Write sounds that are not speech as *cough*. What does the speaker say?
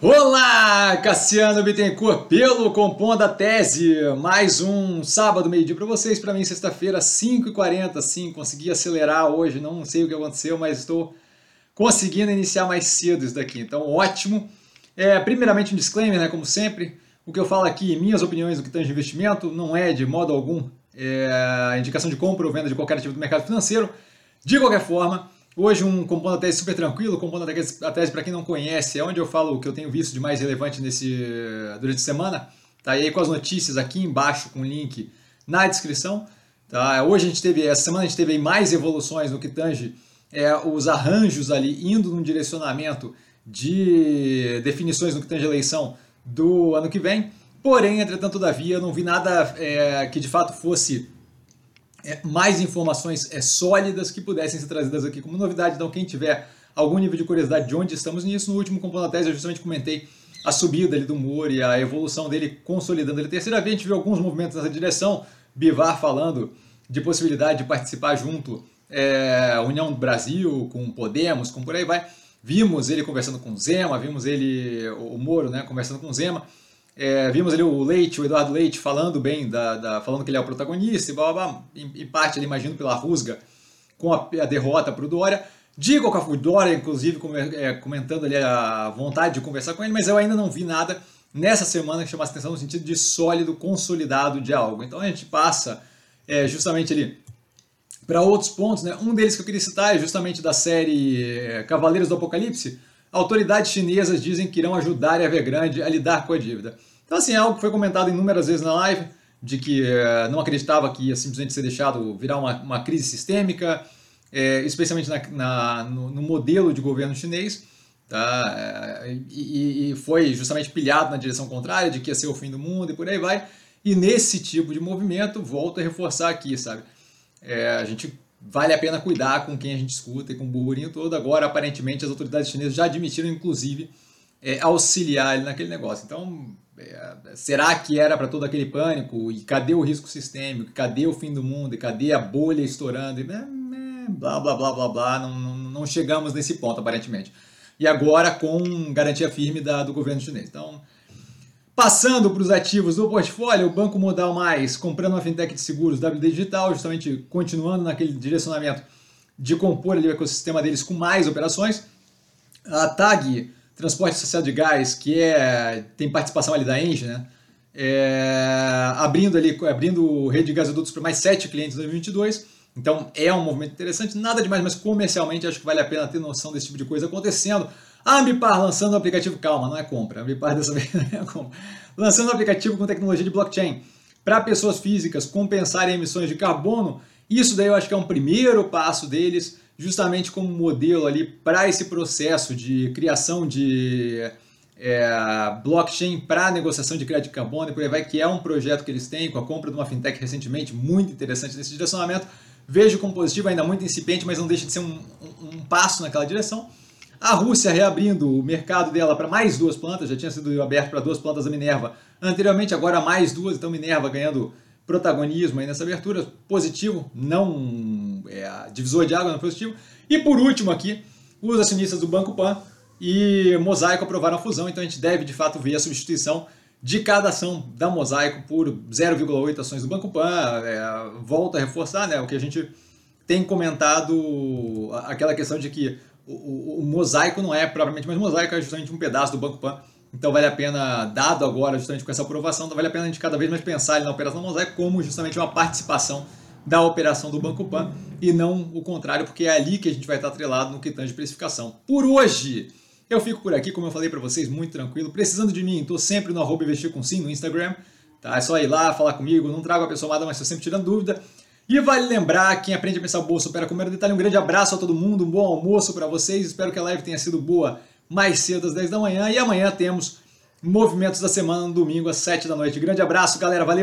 Olá, Cassiano Bittencourt, pelo Compondo a Tese. Mais um sábado, meio-dia para vocês. Para mim, sexta-feira, 5h40. Sim, consegui acelerar hoje. Não sei o que aconteceu, mas estou conseguindo iniciar mais cedo isso daqui. Então, ótimo. É, primeiramente, um disclaimer, né? Como sempre, o que eu falo aqui, minhas opiniões do que tange investimento, não é de modo algum é, indicação de compra ou venda de qualquer ativo do mercado financeiro. De qualquer forma, Hoje um compondo a tese super tranquilo, compondo a tese, para quem não conhece, é onde eu falo o que eu tenho visto de mais relevante nesse durante a semana. Tá e aí com as notícias aqui embaixo com o link na descrição. Tá? Hoje a gente teve, essa semana a gente teve mais evoluções no que tange é, os arranjos ali indo num direcionamento de definições no que tange eleição do ano que vem. Porém, entretanto, todavia, eu não vi nada é, que de fato fosse é, mais informações é, sólidas que pudessem ser trazidas aqui como novidade. Então, quem tiver algum nível de curiosidade de onde estamos nisso, no último Compondo Tese eu justamente comentei a subida ali do Moore e a evolução dele consolidando ele. Terceira vez a gente viu alguns movimentos nessa direção, Bivar falando de possibilidade de participar junto é, União do Brasil, com Podemos, com por aí vai. Vimos ele conversando com Zema, vimos ele, o Moro, né, conversando com Zema. É, vimos ali o Leite, o Eduardo Leite, falando bem, da, da falando que ele é o protagonista, e blá, blá, blá, em, em parte, ali, imagino, pela rusga com a, a derrota para o Dória. Digo com o Dória, inclusive, é, comentando ali a vontade de conversar com ele, mas eu ainda não vi nada nessa semana que chamasse atenção no sentido de sólido, consolidado de algo. Então a gente passa é, justamente ali para outros pontos. Né? Um deles que eu queria citar é justamente da série é, Cavaleiros do Apocalipse. Autoridades chinesas dizem que irão ajudar a Evergrande a lidar com a dívida. Então, assim, é algo que foi comentado inúmeras vezes na live, de que é, não acreditava que ia simplesmente ser deixado virar uma, uma crise sistêmica, é, especialmente na, na no, no, modelo de governo chinês, tá? É, e, e, foi justamente pilhado na direção contrária, de que ia ser o fim do mundo e por aí vai. E nesse tipo de movimento, volto a reforçar aqui, sabe? É, a gente vale a pena cuidar com quem a gente escuta e com o burburinho todo. Agora, aparentemente, as autoridades chinesas já admitiram, inclusive, é, auxiliar ele naquele negócio. Então, será que era para todo aquele pânico? E cadê o risco sistêmico? Cadê o fim do mundo? E cadê a bolha estourando? E, é, é, blá, blá, blá, blá, blá. Não, não, não, chegamos nesse ponto, aparentemente. E agora com garantia firme da, do governo chinês. Então, passando para os ativos do portfólio, o Banco Modal Mais, comprando uma fintech de seguros WD Digital, justamente continuando naquele direcionamento de compor ali o ecossistema deles com mais operações. A TAG transporte associado de gás, que é, tem participação ali da Engie, né? É, abrindo ali, abrindo rede de gasodutos para mais sete clientes em 2022. Então é um movimento interessante, nada demais, mas comercialmente acho que vale a pena ter noção desse tipo de coisa acontecendo. A Ambipar lançando um aplicativo, calma, não é compra, a Ambipar dessa *laughs* vez não é compra. Lançando um aplicativo com tecnologia de blockchain para pessoas físicas compensarem emissões de carbono. Isso daí eu acho que é um primeiro passo deles justamente como modelo ali para esse processo de criação de é, blockchain para negociação de crédito carbono e por aí vai, que é um projeto que eles têm com a compra de uma fintech recentemente, muito interessante nesse direcionamento. Vejo como positivo, ainda muito incipiente, mas não deixa de ser um, um, um passo naquela direção. A Rússia reabrindo o mercado dela para mais duas plantas, já tinha sido aberto para duas plantas da Minerva anteriormente, agora mais duas, então Minerva ganhando protagonismo aí nessa abertura, positivo, não é, divisor de água, não positivo. E por último aqui, os acionistas do Banco Pan e Mosaico aprovaram a fusão, então a gente deve de fato ver a substituição de cada ação da Mosaico por 0,8 ações do Banco Pan. É, volta a reforçar né, o que a gente tem comentado, aquela questão de que o, o, o Mosaico não é propriamente mais Mosaico, é justamente um pedaço do Banco Pan então vale a pena, dado agora justamente com essa aprovação, então vale a pena a gente cada vez mais pensar na operação Mosaico como justamente uma participação da operação do Banco Pan e não o contrário, porque é ali que a gente vai estar atrelado no que tange precificação. Por hoje, eu fico por aqui, como eu falei para vocês, muito tranquilo. Precisando de mim, estou sempre no arroba investir com sim no Instagram. Tá? É só ir lá, falar comigo, não trago a pessoa amada, mas estou sempre tirando dúvida. E vale lembrar, quem aprende a pensar bolsa opera com mero detalhe. Um grande abraço a todo mundo, um bom almoço para vocês. Espero que a live tenha sido boa mais cedo às 10 da manhã. E amanhã temos movimentos da semana no domingo às 7 da noite. Grande abraço, galera. Valeu!